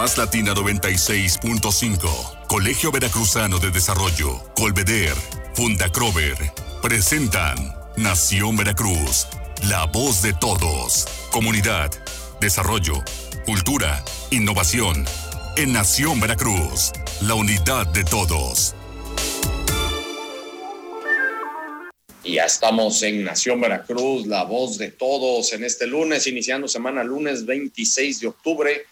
Más Latina 96.5, Colegio Veracruzano de Desarrollo, Colveder, Fundacrover, presentan Nación Veracruz, la voz de todos, comunidad, desarrollo, cultura, innovación. En Nación Veracruz, la unidad de todos. Y ya estamos en Nación Veracruz, la voz de todos, en este lunes, iniciando semana lunes 26 de octubre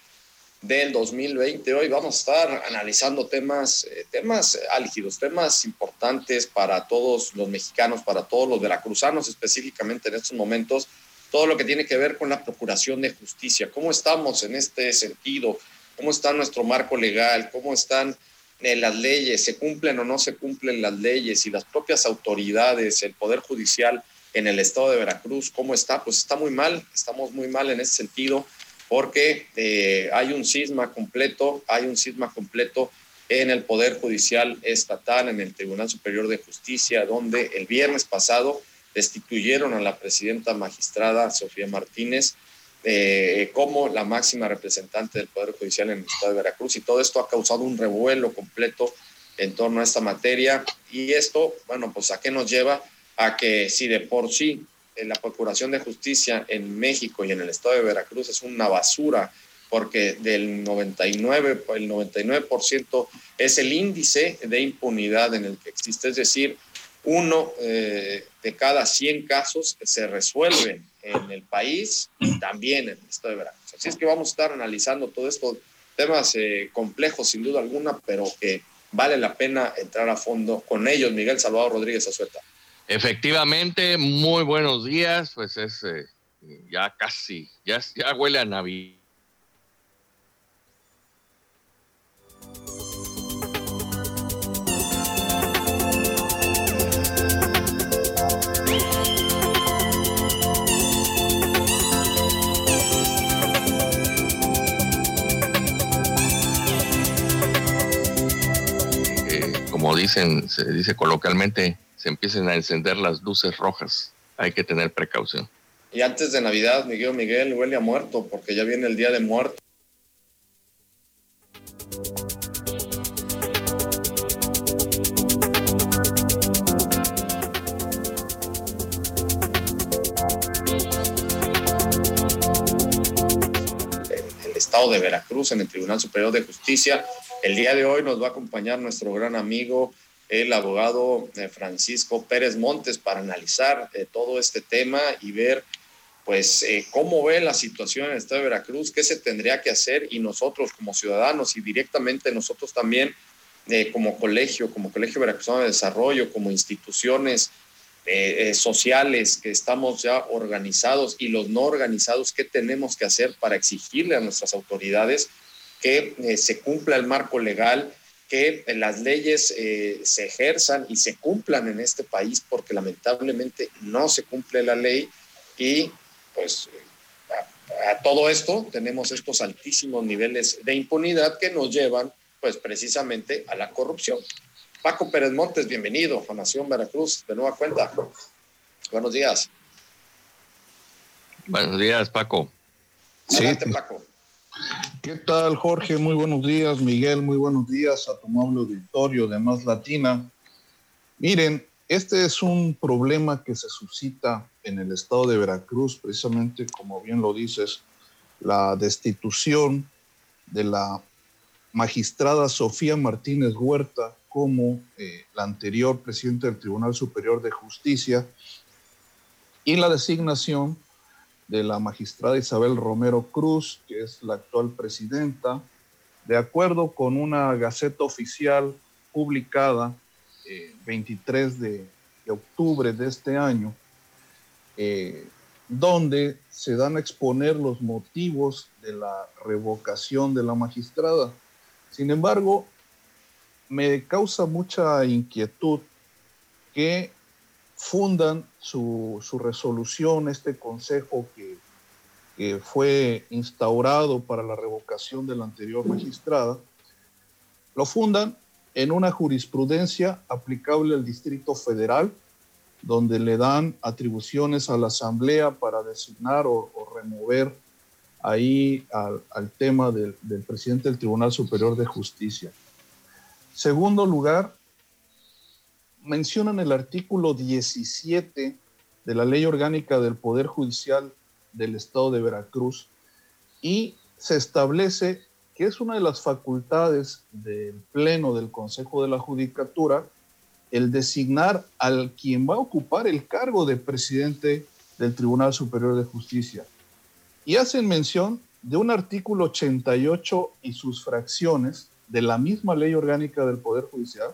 del 2020. Hoy vamos a estar analizando temas, eh, temas álgidos, temas importantes para todos los mexicanos, para todos los veracruzanos específicamente en estos momentos, todo lo que tiene que ver con la procuración de justicia. ¿Cómo estamos en este sentido? ¿Cómo está nuestro marco legal? ¿Cómo están eh, las leyes? ¿Se cumplen o no se cumplen las leyes? Y las propias autoridades, el Poder Judicial en el estado de Veracruz, ¿cómo está? Pues está muy mal, estamos muy mal en ese sentido porque eh, hay un cisma completo, hay un cisma completo en el Poder Judicial Estatal, en el Tribunal Superior de Justicia, donde el viernes pasado destituyeron a la presidenta magistrada Sofía Martínez eh, como la máxima representante del Poder Judicial en el Estado de Veracruz y todo esto ha causado un revuelo completo en torno a esta materia. Y esto, bueno, pues a qué nos lleva a que si de por sí la Procuración de Justicia en México y en el estado de Veracruz es una basura, porque del 99, el 99% es el índice de impunidad en el que existe, es decir, uno eh, de cada 100 casos se resuelven en el país y también en el estado de Veracruz. Así es que vamos a estar analizando todo esto, temas eh, complejos sin duda alguna, pero que vale la pena entrar a fondo con ellos. Miguel Salvador Rodríguez Azueta. Efectivamente, muy buenos días. Pues es eh, ya casi, ya, ya huele a Navidad. Eh, como dicen, se dice coloquialmente, se empiecen a encender las luces rojas. Hay que tener precaución. Y antes de Navidad, Miguel Miguel huele a muerto, porque ya viene el día de muerto. el estado de Veracruz, en el Tribunal Superior de Justicia. El día de hoy nos va a acompañar nuestro gran amigo el abogado eh, Francisco Pérez Montes para analizar eh, todo este tema y ver pues eh, cómo ve la situación en el estado de Veracruz, qué se tendría que hacer y nosotros como ciudadanos y directamente nosotros también como colegio, como Colegio Veracruzano de Desarrollo, como instituciones sociales que estamos ya organizados y los no organizados, qué tenemos que hacer para exigirle a nuestras autoridades que se cumpla el marco legal, que las leyes eh, se ejerzan y se cumplan en este país, porque lamentablemente no se cumple la ley y pues a, todo esto tenemos estos altísimos niveles de impunidad que nos llevan pues precisamente a la corrupción. Paco Pérez Montes, bienvenido a Nación Veracruz, de nueva cuenta. Buenos días. Buenos días, Paco. Adelante, Paco. ¿Qué tal, Jorge? Muy buenos días. Miguel, muy buenos días a tu amable auditorio de Más Latina. Miren, este es un problema que se suscita en el estado de Veracruz, precisamente como bien lo dices, la destitución de la magistrada Sofía Martínez Huerta como eh, la anterior presidenta del Tribunal Superior de Justicia y la designación de la magistrada Isabel Romero Cruz, que es la actual presidenta, de acuerdo con una gaceta oficial publicada eh, 23 de, octubre de este año, eh, donde se dan a exponer los motivos de la revocación de la magistrada. Sin embargo, me causa mucha inquietud que fundan su, resolución, este consejo que, fue instaurado para la revocación de la anterior magistrada, lo fundan en una jurisprudencia aplicable al Distrito Federal, donde le dan atribuciones a la Asamblea para designar o, remover ahí al, tema del, presidente del Tribunal Superior de Justicia. Segundo lugar, mencionan el artículo 17 de la Ley Orgánica del Poder Judicial del Estado de Veracruz y se establece que es una de las facultades del Pleno del Consejo de la Judicatura el designar al quien va a ocupar el cargo de presidente del Tribunal Superior de Justicia. Y hacen mención de un artículo 88 y sus fracciones de la misma ley orgánica del Poder Judicial.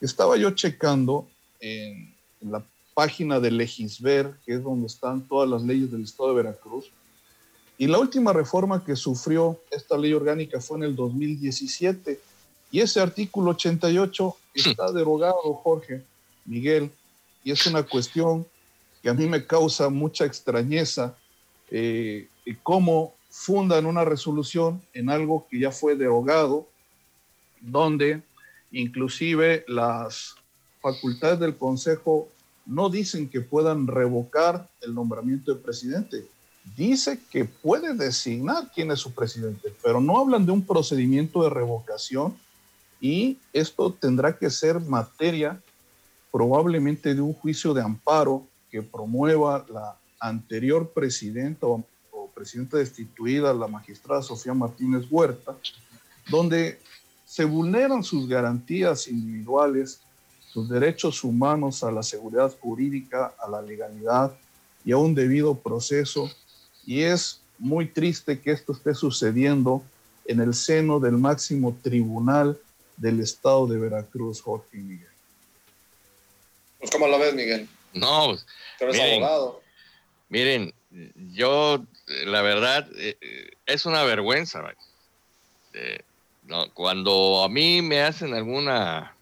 Estaba yo checando en, en la página de Legisver, que es donde están todas las leyes del Estado de Veracruz, y la última reforma que sufrió esta ley orgánica fue en el 2017 y ese artículo 88 está derogado, Jorge, Miguel, y es una cuestión que a mí me causa mucha extrañeza, eh, cómo fundan una resolución en algo que ya fue derogado, donde inclusive las facultades del Consejo no dicen que puedan revocar el nombramiento del presidente. Dice que puede designar quién es su presidente, pero no hablan de un procedimiento de revocación y esto tendrá que ser materia probablemente de un juicio de amparo que promueva la anterior presidenta o, presidenta destituida, la magistrada Sofía Martínez Huerta, donde se vulneran sus garantías individuales, sus derechos humanos a la seguridad jurídica, a la legalidad y a un debido proceso. Y es muy triste que esto esté sucediendo en el seno del máximo tribunal del estado de Veracruz, Jorge Miguel. Pues, ¿cómo lo ves, Miguel? No, pues, eres miren, abogado. Miren, yo, la verdad, eh, eh, es una vergüenza. Eh, no, cuando a mí me hacen alguna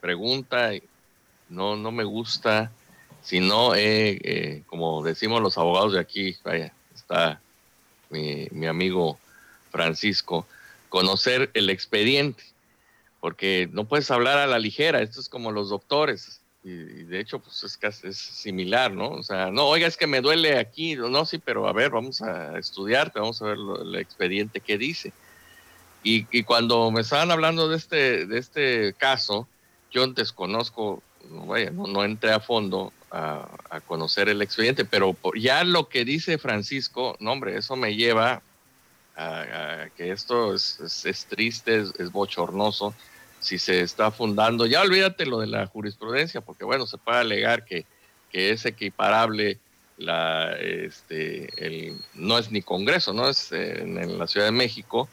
pregunta, no, no me gusta, sino, como decimos los abogados de aquí, vaya, está mi, mi amigo Francisco, conocer el expediente porque no puedes hablar a la ligera, esto es como los doctores, y, de hecho pues es, es similar, ¿no? O sea, no, oiga, es que me duele aquí, no, sí, pero a ver, vamos a estudiarte, vamos a ver el expediente que dice. Y, cuando me estaban hablando de este, de este caso, yo desconozco, vaya, no, entré a fondo a, conocer el expediente, pero ya lo que dice Francisco, no hombre, eso me lleva a, que esto es, triste, es, bochornoso si se está fundando, ya olvídate lo de la jurisprudencia, porque bueno, se puede alegar que, es equiparable la, este, el, no es ni Congreso, no es en, la Ciudad de México,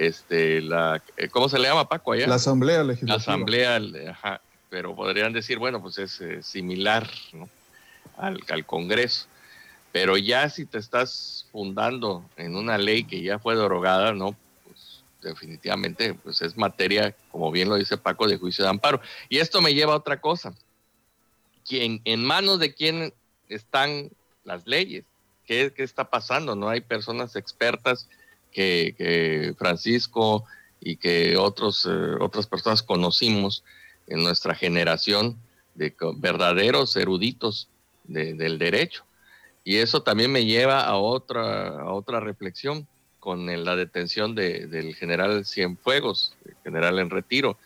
este, la, eh, ¿cómo se le llama Paco allá? La Asamblea Legislativa. La Asamblea, ajá, pero podrían decir, bueno, pues es eh, similar al, al Congreso. Pero ya si te estás fundando en una ley que ya fue derogada, no, definitivamente pues es materia, como bien lo dice Paco, de juicio de amparo. Y esto me lleva a otra cosa. ¿Quién, ¿En manos de quién están las leyes? ¿Qué, qué está pasando? No hay personas expertas que, Francisco y que otros, eh, otras personas conocimos en nuestra generación de verdaderos eruditos del derecho. Y eso también me lleva a otra, otra reflexión con la detención de, del general Cienfuegos, general en retiro.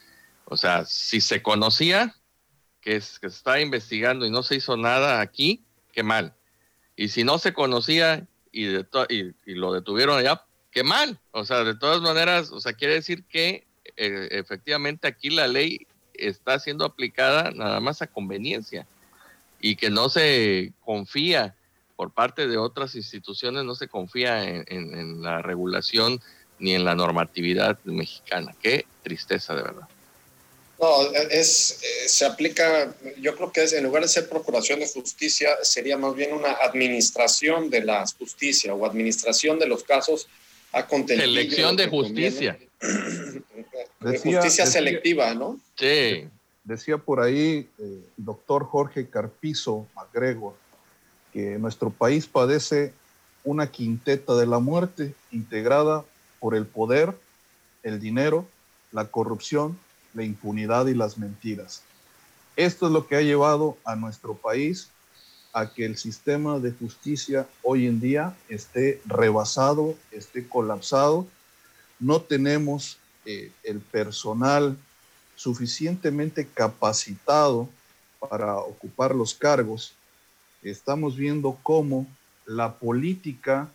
O sea, si se conocía que, es, estaba investigando y no se hizo nada aquí, qué mal. Y si no se conocía y, lo detuvieron allá, qué mal. O sea, de todas maneras, o sea, quiere decir que eh, efectivamente aquí la ley está siendo aplicada nada más a conveniencia y que no se confía por parte de otras instituciones no se confía en, la regulación ni en la normatividad mexicana. Qué tristeza, de verdad. No, es, eh, se aplica, yo creo que es, en lugar de ser procuración de justicia, sería más bien una administración de la justicia o administración de los casos a de justicia. justicia selectiva, ¿no? Sí. Decía por ahí el eh, doctor Jorge Carpizo MacGregor, que nuestro país padece una quinteta de la muerte integrada por el poder, el dinero, la corrupción, la impunidad y las mentiras. Esto es lo que ha llevado a nuestro país a que el sistema de justicia hoy en día esté rebasado, esté colapsado. No tenemos eh, el personal suficientemente capacitado para ocupar los cargos. Estamos viendo cómo la política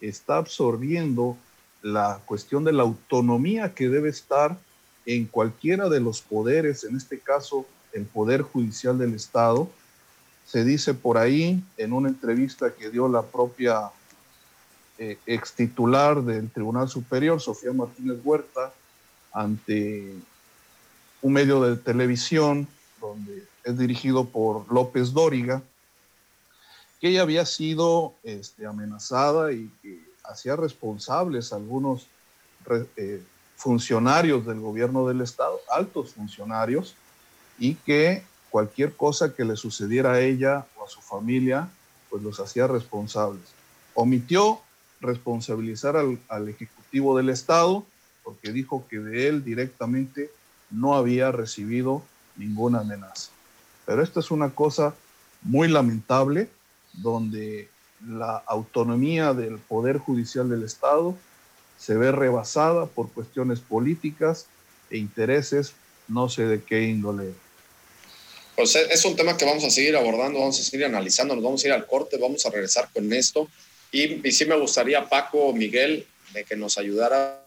está absorbiendo la cuestión de la autonomía que debe estar en cualquiera de los poderes, en este caso el Poder Judicial del Estado. Se dice por ahí en una entrevista que dio la propia eh, ex titular del Tribunal Superior, Sofía Martínez Huerta, ante un medio de televisión donde es dirigido por López Dóriga, que ella había sido este, amenazada y que hacía responsables algunos eh, funcionarios del gobierno del estado, altos funcionarios, y que cualquier cosa que le sucediera a ella o a su familia, pues los hacía responsables. Omitió responsabilizar al, al Ejecutivo del Estado porque dijo que de él directamente no había recibido ninguna amenaza. Pero esto es una cosa muy lamentable, donde la autonomía del Poder Judicial del Estado se ve rebasada por cuestiones políticas e intereses, no sé de qué índole. Pues es un tema que vamos a seguir abordando, vamos a seguir analizando, nos vamos a ir al corte, vamos a regresar con esto. Y, sí me gustaría, Paco, Miguel, que nos ayudaras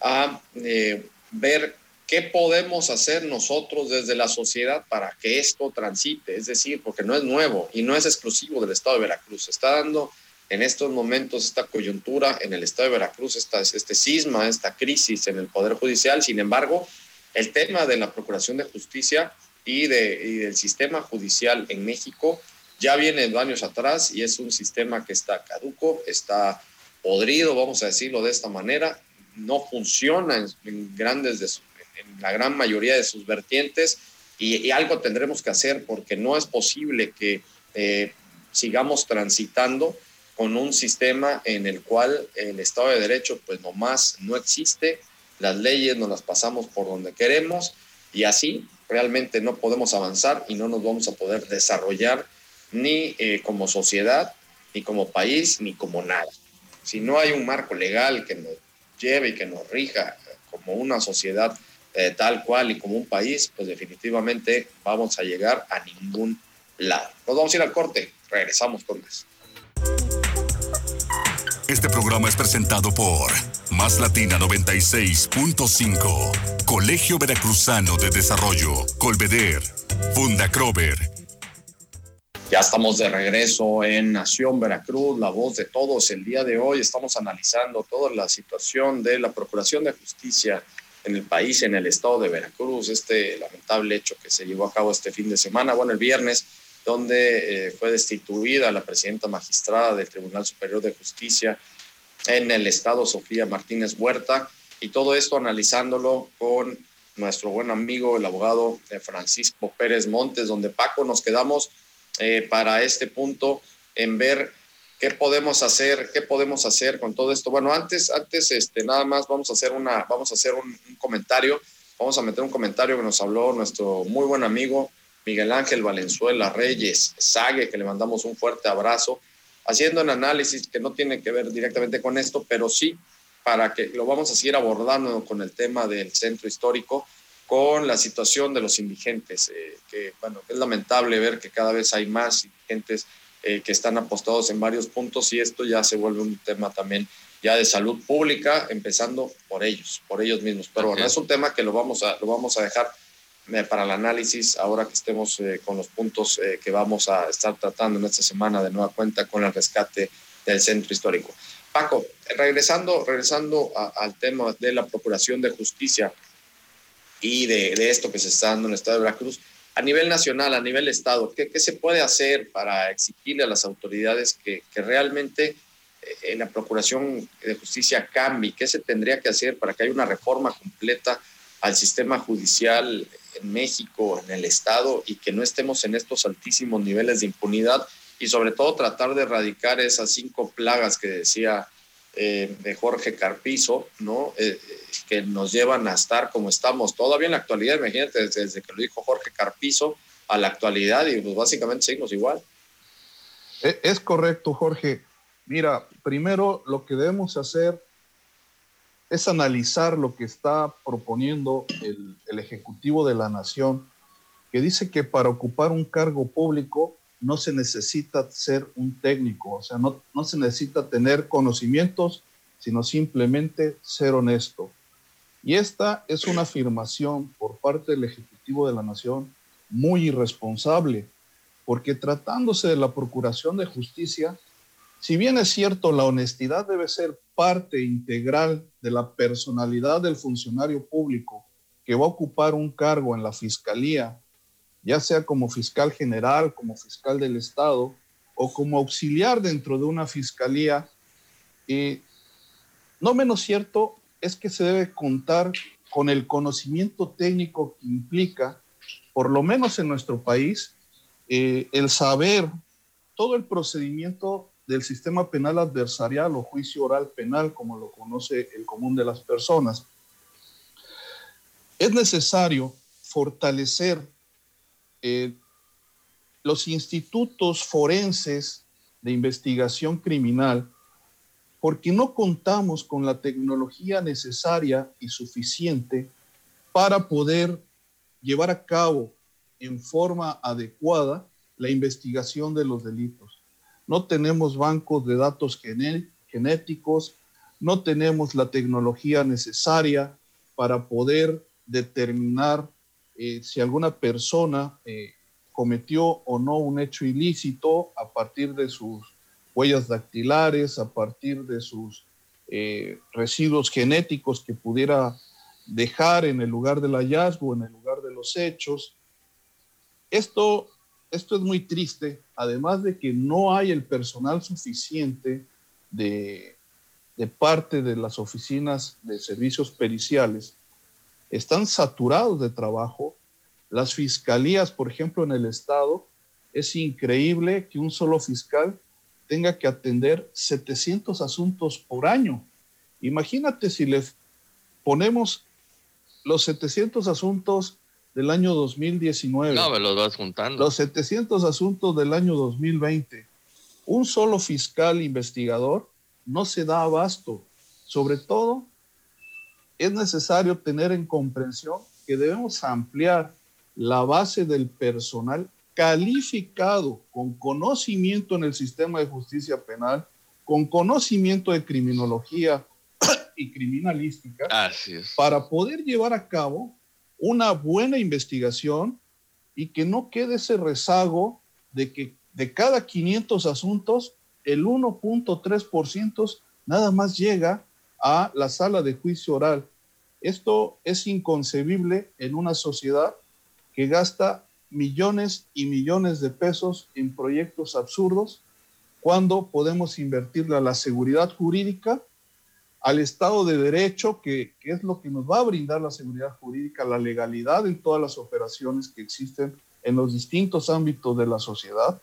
a eh, ver qué podemos hacer nosotros desde la sociedad para que esto transite, es decir, porque no es nuevo y no es exclusivo del Estado de Veracruz, está dando en estos momentos esta coyuntura en el Estado de Veracruz, este cisma, esta crisis en el Poder Judicial, sin embargo, el tema de la Procuración de Justicia y, de, y del sistema judicial en México. Ya viene de años atrás y es un sistema que está caduco, está podrido, vamos a decirlo de esta manera, no funciona en, grandes en la gran mayoría de sus vertientes y, algo tendremos que hacer porque no es posible que eh, sigamos transitando con un sistema en el cual el Estado de Derecho pues nomás no existe, las leyes nos las pasamos por donde queremos y así realmente no podemos avanzar y no nos vamos a poder desarrollar ni eh, como sociedad, ni como país, ni como nada. Si no hay un marco legal que nos lleve y que nos rija como una sociedad eh, tal cual y como un país, pues definitivamente vamos a llegar a ningún lado. Nos vamos a ir al corte, regresamos con más. Este programa es presentado por Más Latina 96.5, Colegio Veracruzano de Desarrollo, Colveder, Funda Crover ya estamos de regreso en Nación Veracruz, la voz de todos. El día de hoy estamos analizando toda la situación de la Procuración de Justicia en el país, en el estado de Veracruz, este lamentable hecho que se llevó a cabo este fin de semana, bueno, el viernes, donde eh, fue destituida la presidenta magistrada del Tribunal Superior de Justicia en el estado, Sofía Martínez Huerta, y todo esto analizándolo con nuestro buen amigo, el abogado eh, Francisco Pérez Montes, donde Paco nos quedamos eh, para este punto en ver qué podemos hacer, qué podemos hacer con todo esto. Bueno, antes, antes, este, nada más vamos a hacer una, vamos a hacer un, comentario, vamos a meter un comentario que nos habló nuestro muy buen amigo Miguel Ángel Valenzuela Reyes Sague, que le mandamos un fuerte abrazo, haciendo un análisis que no tiene que ver directamente con esto, pero sí para que lo vamos a seguir abordando con el tema del centro histórico con la situación de los indigentes, eh, que bueno, es lamentable ver que cada vez hay más indigentes eh, que están apostados en varios puntos y esto ya se vuelve un tema también ya de salud pública, empezando por ellos, por ellos mismos. Pero bueno, es un tema que lo vamos a, lo vamos a dejar para el análisis ahora que estemos con los puntos que vamos a estar tratando en esta semana de nueva cuenta con el rescate del centro histórico. Paco, regresando, regresando al tema de la Procuración de Justicia, y de, esto que se está dando en el Estado de Veracruz. A nivel nacional, a nivel Estado, ¿qué, qué se puede hacer para exigirle a las autoridades que, que realmente en eh, la Procuración de Justicia cambie? ¿Qué se tendría que hacer para que haya una reforma completa al sistema judicial México, en el Estado, y que no estemos en estos altísimos niveles de impunidad? Y sobre todo tratar de erradicar esas cinco plagas que decía eh, Jorge Carpizo, ¿no? Eh, que nos llevan a estar como estamos todavía en la actualidad, imagínate, desde, que lo dijo Jorge Carpizo a la actualidad y pues básicamente seguimos igual. E, es correcto, Jorge. Mira, primero lo que debemos hacer es analizar lo que está proponiendo el, Ejecutivo de la Nación, que dice que para ocupar un cargo público no se necesita ser un técnico, o sea, no, no se necesita tener conocimientos, sino simplemente ser honesto. Y esta es una afirmación por parte del Ejecutivo de la Nación muy irresponsable, porque tratándose de la Procuración de Justicia, si bien es cierto, la honestidad debe ser parte integral de la personalidad del funcionario público que va a ocupar un cargo en la Fiscalía, ya sea como fiscal general, como fiscal del Estado o como auxiliar dentro de una fiscalía, y no menos cierto es que se debe contar con el conocimiento técnico que implica, por lo menos en nuestro país, eh, el saber todo el procedimiento del sistema penal adversarial o juicio oral penal, como lo conoce el común de las personas. Es necesario fortalecer eh, los institutos forenses de investigación criminal porque no contamos con la tecnología necesaria y suficiente para poder llevar a cabo en forma adecuada la investigación de los delitos no tenemos bancos de datos genéticos, no tenemos la tecnología necesaria para poder determinar eh, si alguna persona eh, cometió o no un hecho ilícito a partir de sus huellas dactilares, a partir de sus eh, residuos genéticos que pudiera dejar en el lugar del hallazgo, en el lugar de los hechos. Esto esto es muy triste, además de que no hay el personal suficiente de, parte de las oficinas de servicios periciales, están saturados de trabajo. Las fiscalías, por ejemplo, en el estado, es increíble que un solo fiscal tenga que atender 700 asuntos por año. Imagínate si le ponemos los 700 asuntos del año 2019. No, me los vas juntando. Los 700 asuntos del año 2020. Un solo fiscal investigador no se da abasto. Sobre todo, es necesario tener en comprensión que debemos ampliar la base del personal calificado con conocimiento en el sistema de justicia penal, con conocimiento de criminología y criminalística, Así es. para poder llevar a cabo una buena investigación y que no quede ese rezago de que de cada 500 asuntos, el 1.3% nada más llega a la sala de juicio oral. Esto es inconcebible en una sociedad que gasta millones y millones de pesos en proyectos absurdos cuando podemos invertirle a la seguridad jurídica al Estado de Derecho, que, es lo que nos va a brindar la seguridad jurídica, la legalidad en todas las operaciones que existen en los distintos ámbitos de la sociedad,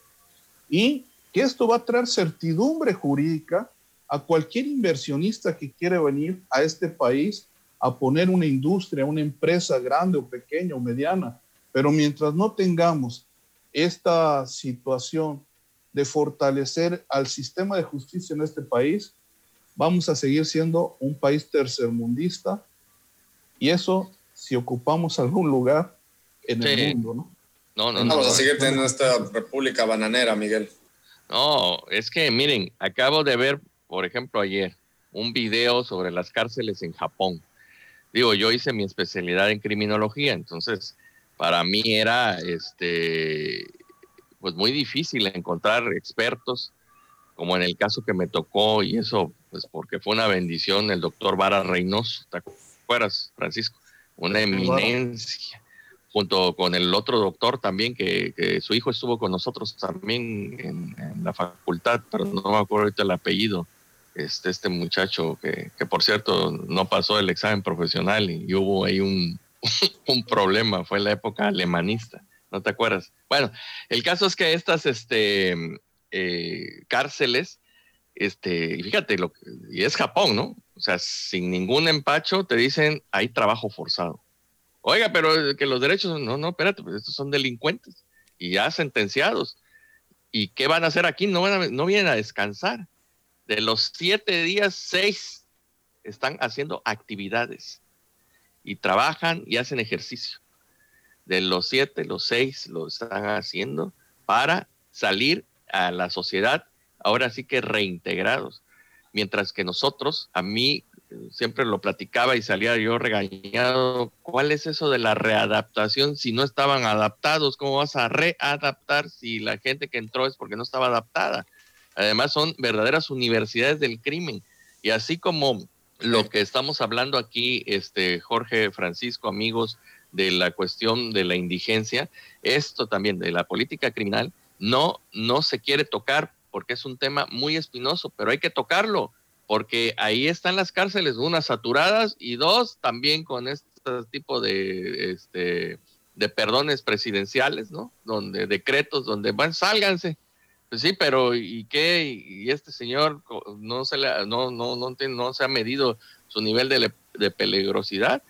y que esto va a traer certidumbre jurídica a cualquier inversionista que quiere venir a este país a poner una industria, una empresa grande o pequeña o mediana. Pero mientras no tengamos esta situación de fortalecer al sistema de justicia en este país, vamos a seguir siendo un país tercermundista y eso si ocupamos algún lugar en el mundo, ¿no? No, no, no. Vamos a seguir teniendo esta república bananera, Miguel. No, es que miren, acabo de ver, por ejemplo, ayer un video sobre las cárceles en Japón. Digo, yo hice mi especialidad en criminología, entonces para mí era este pues muy difícil encontrar expertos como en el caso que me tocó, y eso, pues porque fue una bendición, el doctor Vara Reynoso, ¿te acuerdas, Francisco? Una eminencia, junto con el otro doctor también, que, su hijo estuvo con nosotros también en, la facultad, pero no me acuerdo ahorita el apellido, este, este muchacho que, que por cierto no pasó el examen profesional y, hubo ahí un, un problema, fue la época alemanista. ¿no te acuerdas? Bueno, el caso es que estas este, eh, cárceles, este, fíjate, lo, y es Japón, ¿no? O sea, sin ningún empacho te dicen hay trabajo forzado. Oiga, pero que los derechos, no, no, espérate, pues estos son delincuentes y ya sentenciados. ¿Y qué van a hacer aquí? No, no vienen a descansar. De los siete días, seis están haciendo actividades y trabajan y hacen ejercicio. De los siete, los seis lo están haciendo para salir a la sociedad, ahora sí que reintegrados. Mientras que nosotros, a mí siempre lo platicaba y salía yo regañado, ¿cuál es eso de la readaptación si no estaban adaptados? ¿Cómo vas a readaptar si la gente que entró es porque no estaba adaptada? Además son verdaderas universidades del crimen. Y así como lo que estamos hablando aquí, este Jorge Francisco, amigos, de la cuestión de la indigencia, esto también de la política criminal, no, no se quiere tocar porque es un tema muy espinoso, pero hay que tocarlo, porque ahí están las cárceles, unas saturadas y dos también con este tipo de, este, de perdones presidenciales, ¿no? Donde decretos, donde van, sálganse. Pues sí, pero ¿y qué? Y este señor no se, le, no, no, no, no se ha medido su nivel de, de peligrosidad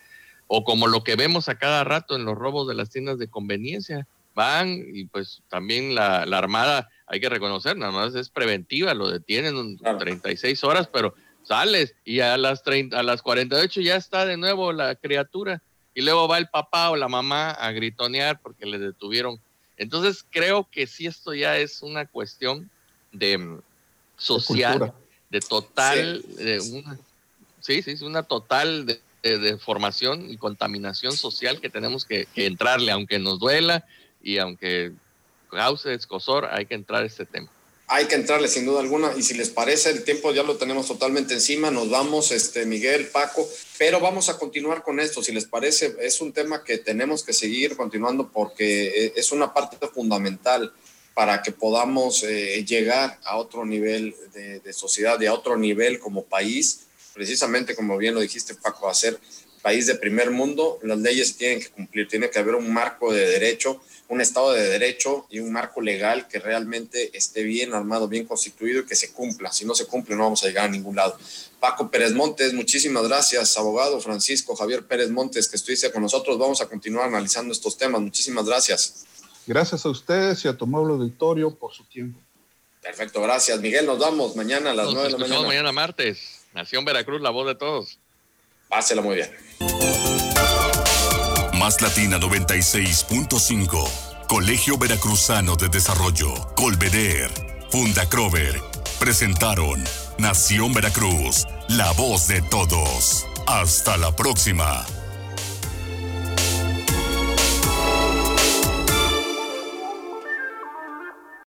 o como lo que vemos a cada rato en los robos de las tiendas de conveniencia. Van y pues también la, la Armada, hay que reconocer, nada más es preventiva, lo detienen claro. 36 horas, pero sales y a las, 30, a las 48 ya está de nuevo la criatura y luego va el papá o la mamá a gritonear porque le detuvieron. Entonces creo que sí esto ya es una cuestión de mm, social, de, total, sí. de una, sí, sí, es una total de, de, de, formación y contaminación social que tenemos que, que, entrarle, aunque nos duela y aunque cause escosor, hay que entrar a este tema. Hay que entrarle sin duda alguna y si les parece el tiempo ya lo tenemos totalmente encima, nos vamos, este Miguel, Paco, pero vamos a continuar con esto, si les parece, es un tema que tenemos que seguir continuando porque es una parte fundamental para que podamos eh, llegar a otro nivel de, sociedad y a otro nivel como país precisamente como bien lo dijiste Paco, a ser país de primer mundo, las leyes tienen que cumplir, tiene que haber un marco de derecho, un estado de derecho y un marco legal que realmente esté bien armado, bien constituido y que se cumpla. Si no se cumple no vamos a llegar a ningún lado. Paco Pérez Montes, muchísimas gracias, abogado Francisco Javier Pérez Montes, que estuviste con nosotros. Vamos a continuar analizando estos temas. Muchísimas gracias. Gracias a ustedes y a tu amable auditorio por su tiempo. Perfecto, gracias. Miguel, nos vamos mañana a las nueve de la mañana. mañana martes. Nación Veracruz, la voz de todos. Pásela muy bien. Más Latina 96.5. Colegio Veracruzano de Desarrollo. Colveder. Funda Crover. Presentaron Nación Veracruz, la voz de todos. Hasta la próxima.